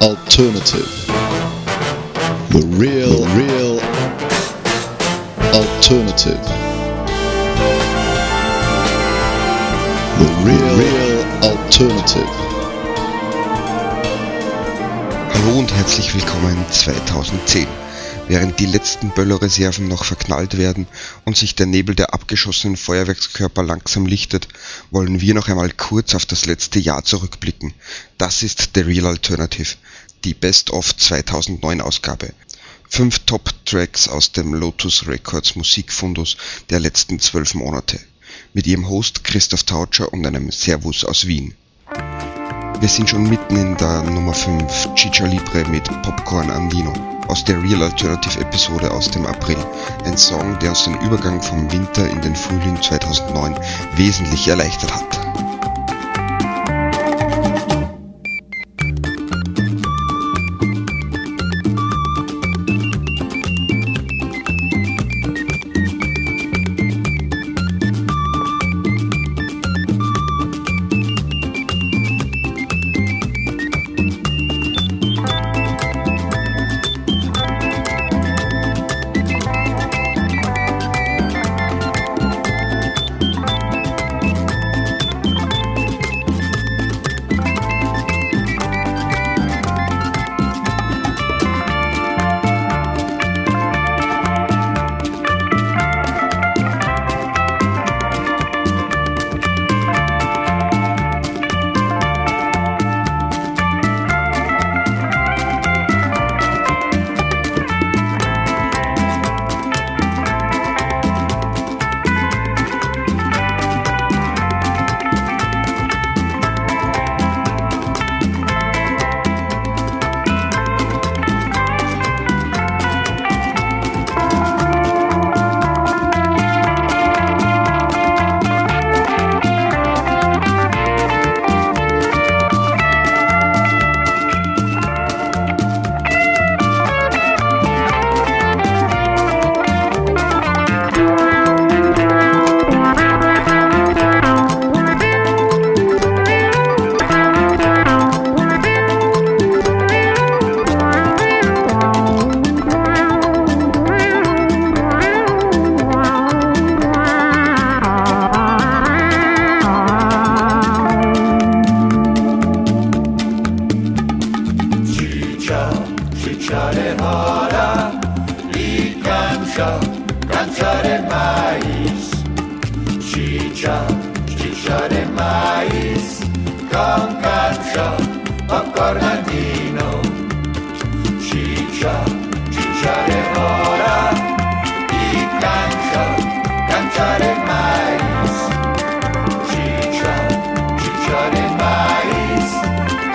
alternative. The real, real alternative. The real, real alternative. Hallo und herzlich willkommen 2010. Während die letzten Böllerreserven noch verknallt werden und sich der Nebel der abgeschossenen Feuerwerkskörper langsam lichtet, wollen wir noch einmal kurz auf das letzte Jahr zurückblicken. Das ist The Real Alternative, die Best of 2009 Ausgabe. Fünf Top-Tracks aus dem Lotus Records Musikfundus der letzten zwölf Monate. Mit ihrem Host Christoph Tautscher und einem Servus aus Wien. Wir sind schon mitten in der Nummer 5 Chicha Libre mit Popcorn Andino aus der Real Alternative Episode aus dem April. Ein Song, der uns den Übergang vom Winter in den Frühling 2009 wesentlich erleichtert hat.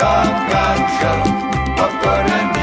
popcorn, popcorn and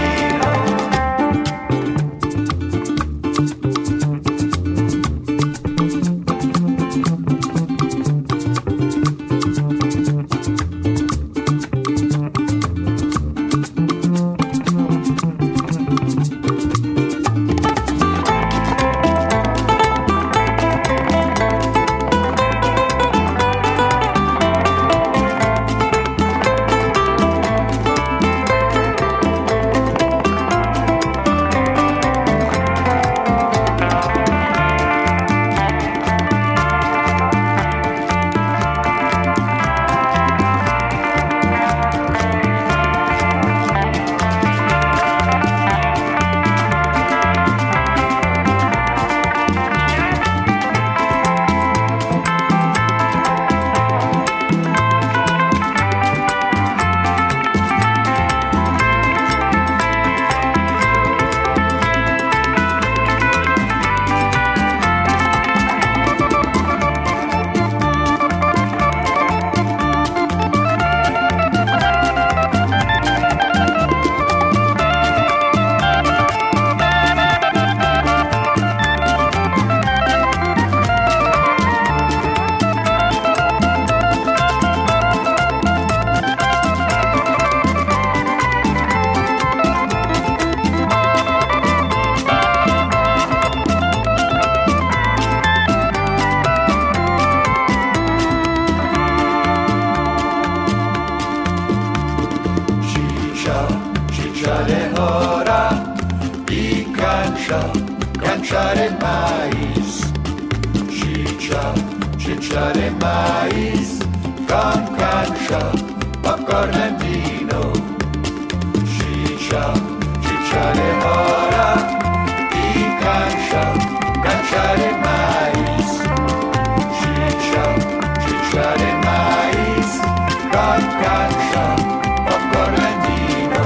chicha de maíz, con cancha, popcorn and vino. Chicha, chicha de hora y cancha, cancha de maíz. Chicha, chicha de maíz, con cancha, popcorn and vino.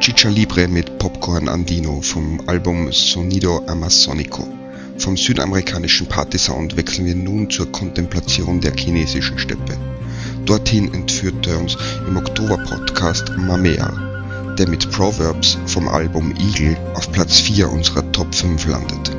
Chicha Libre mit Popcorn Andino vom Album Sonido Amazonico. Vom südamerikanischen Partysound wechseln wir nun zur Kontemplation der chinesischen Steppe. Dorthin entführte uns im Oktober-Podcast Mamea, der mit Proverbs vom Album Eagle auf Platz 4 unserer Top 5 landet.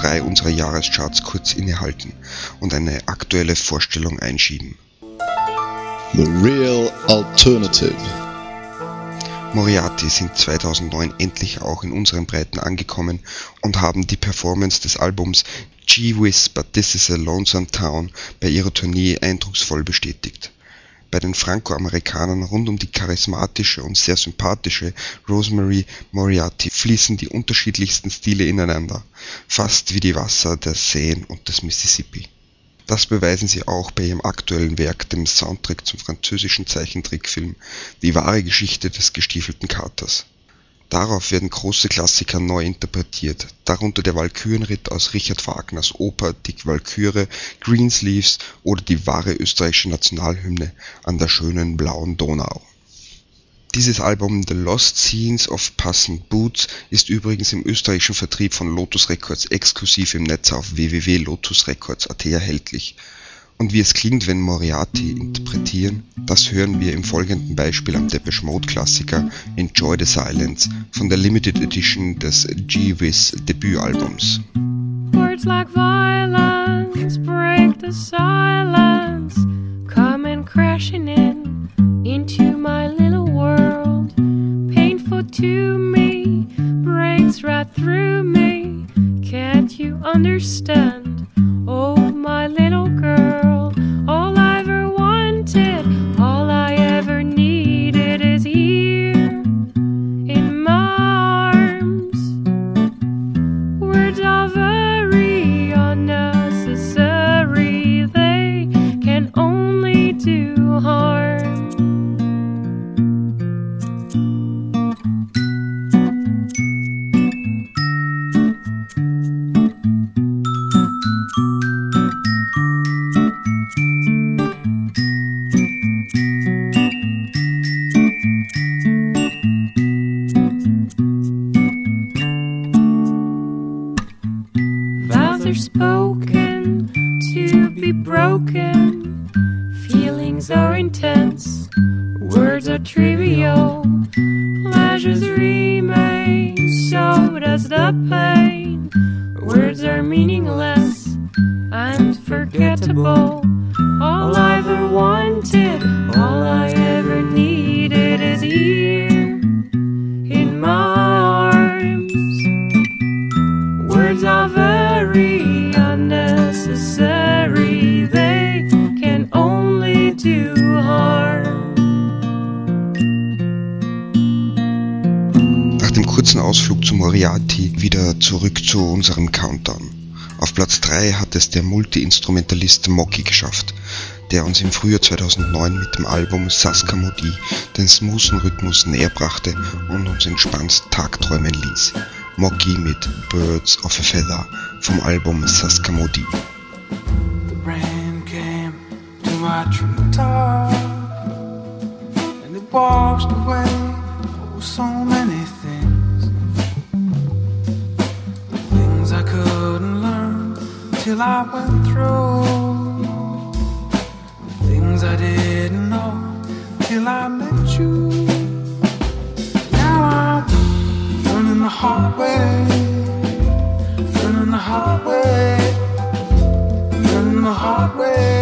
3 unserer Jahrescharts kurz innehalten und eine aktuelle Vorstellung einschieben. The Real Alternative. Moriarty sind 2009 endlich auch in unseren Breiten angekommen und haben die Performance des Albums Gee Whiz But This Is a Lonesome Town bei ihrer Tournee eindrucksvoll bestätigt. Bei den Franco-Amerikanern rund um die charismatische und sehr sympathische Rosemary Moriarty fließen die unterschiedlichsten Stile ineinander, fast wie die Wasser der Seen und des Mississippi. Das beweisen sie auch bei ihrem aktuellen Werk, dem Soundtrack zum französischen Zeichentrickfilm Die wahre Geschichte des gestiefelten Katers. Darauf werden große Klassiker neu interpretiert, darunter der Walkürenritt aus Richard Wagners Oper Die Walküre, Greensleeves oder die wahre österreichische Nationalhymne An der schönen blauen Donau. Dieses Album The Lost Scenes of Puss Boots ist übrigens im österreichischen Vertrieb von Lotus Records exklusiv im Netz auf www.lotusrecords.at erhältlich und wie es klingt, wenn Moriarty interpretieren, das hören wir im folgenden Beispiel am Depeche Mode Klassiker Enjoy the Silence von der Limited Edition des G-Wiz Debütalbums. Words like violence break the silence, coming crashing in kurzen Ausflug zu Moriarty wieder zurück zu unserem Countdown. Auf Platz 3 hat es der Multi-Instrumentalist Mocky geschafft, der uns im Frühjahr 2009 mit dem Album Saskamodi den smoothen Rhythmus näher brachte und uns entspannt tagträumen ließ. Mocky mit Birds of a Feather vom Album Saskamodi. The washed away oh, so many I went through. Things I didn't know till I met you. Now I'm learning the hard way, learning the hard way learning the hard way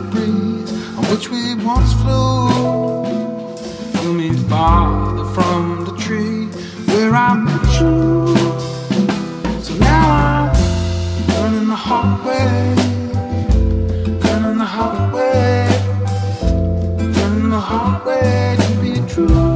the breeze on which we once flew. Flew me farther from the tree where I met you. So now I'm learning the hard way. Learning the hard way. Learning the hard way to be true.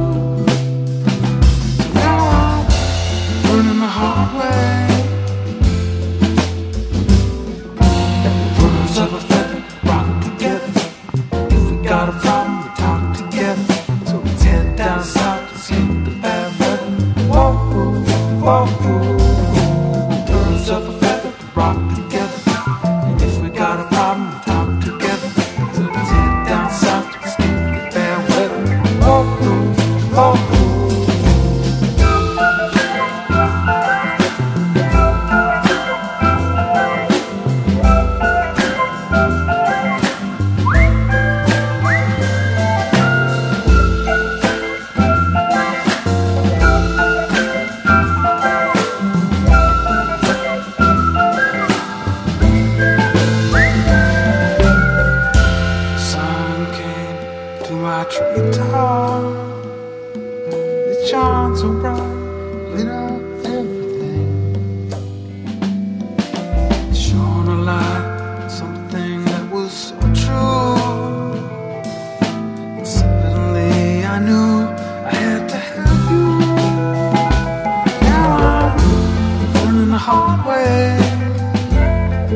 Hard way,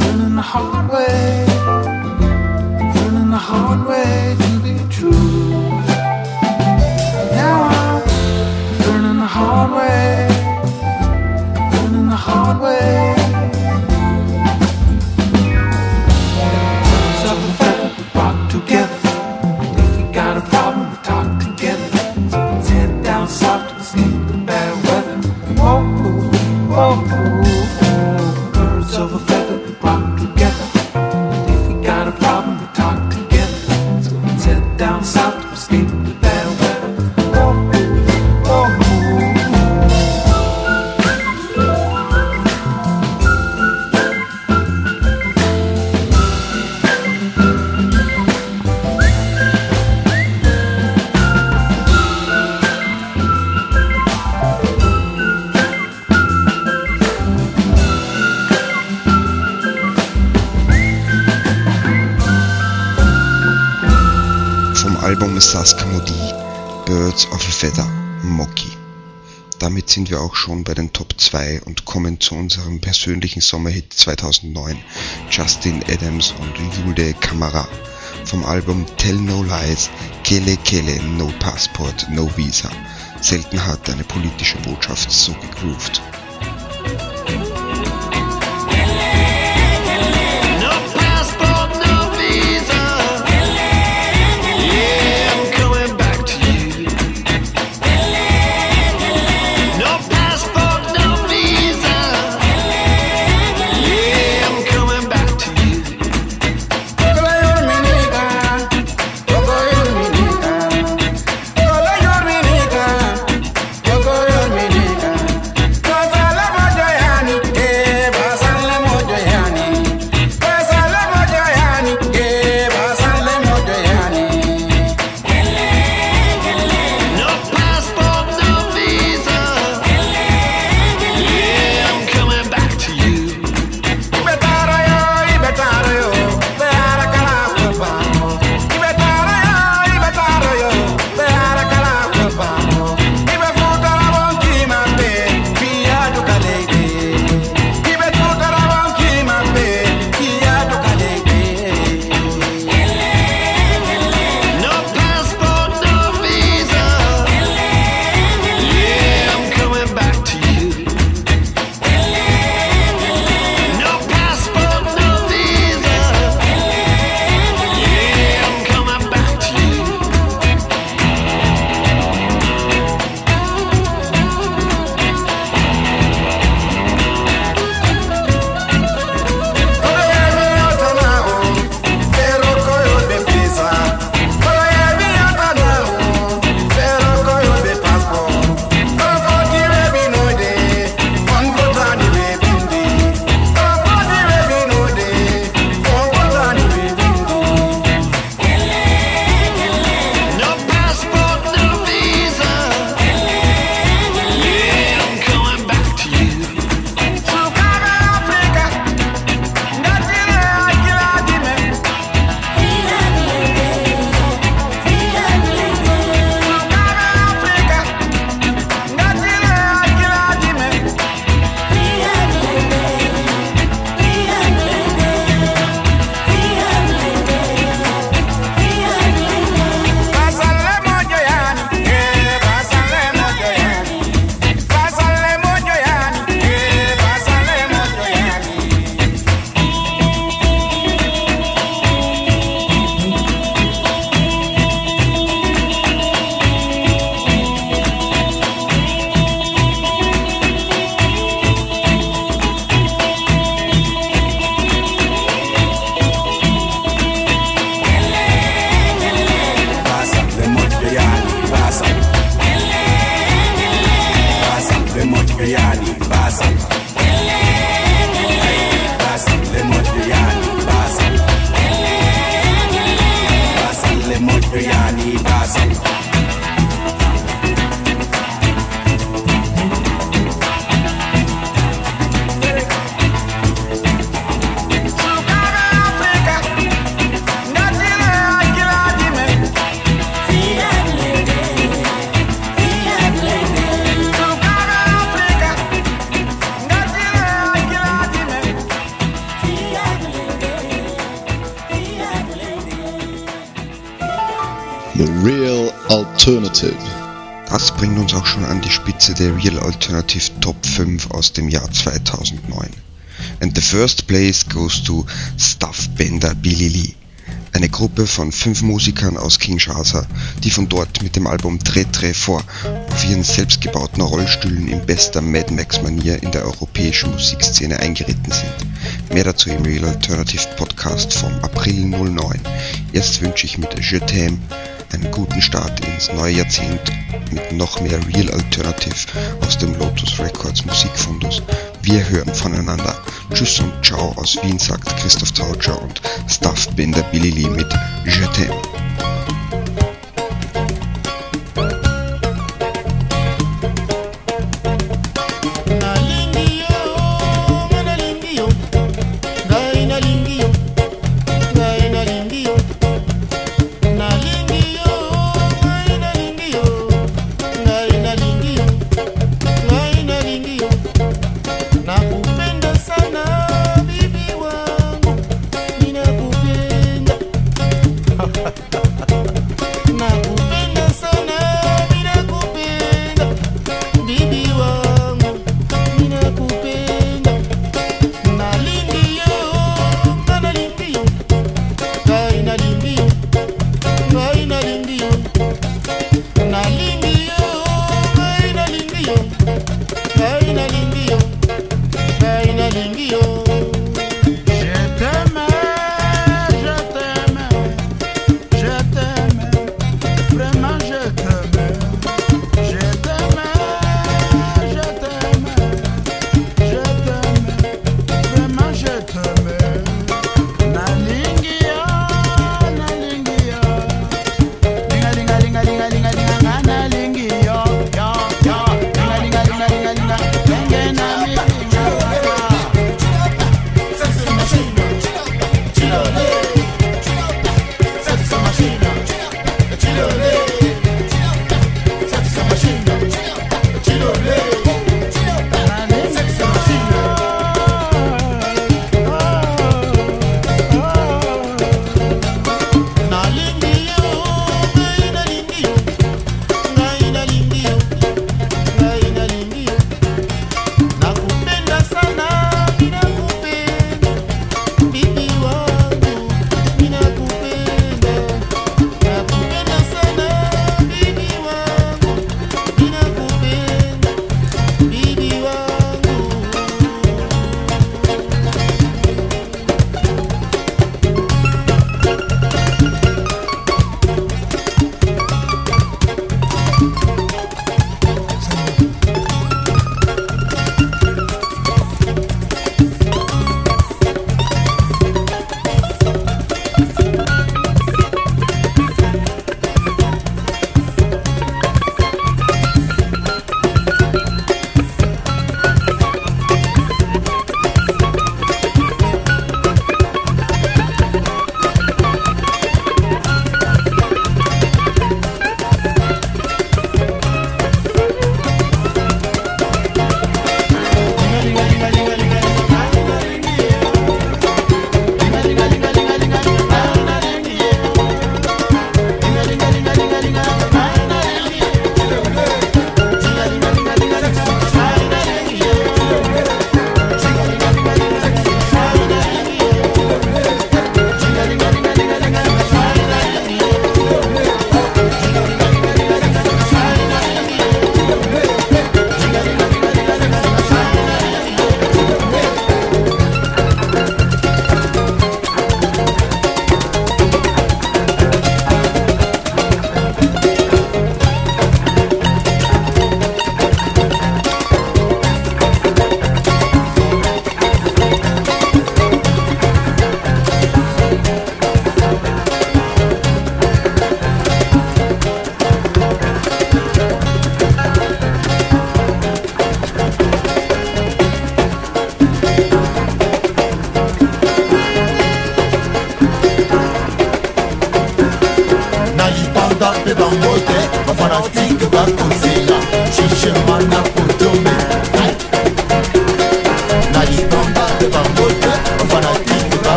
learning the hard way, learning the hard way Birds of a Feather Moki. Damit sind wir auch schon bei den Top 2 und kommen zu unserem persönlichen Sommerhit 2009 Justin Adams und Yulde Kamara vom Album Tell No Lies Kele Kele No Passport No Visa. Selten hat eine politische Botschaft so gegroovt. Alternative. Das bringt uns auch schon an die Spitze der Real Alternative Top 5 aus dem Jahr 2009. And the first place goes to Stuff Bender Billy Lee. Eine Gruppe von fünf Musikern aus Kinshasa, die von dort mit dem Album Tre Tre vor auf ihren selbstgebauten Rollstühlen in bester Mad Max Manier in der europäischen Musikszene eingeritten sind. Mehr dazu im Real Alternative Podcast vom April 09. Jetzt wünsche ich mit Je T'aime einen guten Start ins neue Jahrzehnt mit noch mehr Real Alternative aus dem Lotus Records Musikfundus. Wir hören voneinander. Tschüss und ciao aus Wien sagt Christoph Tautscher und Stuff Bender Billy Lee mit Je t'aime.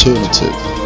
alternative.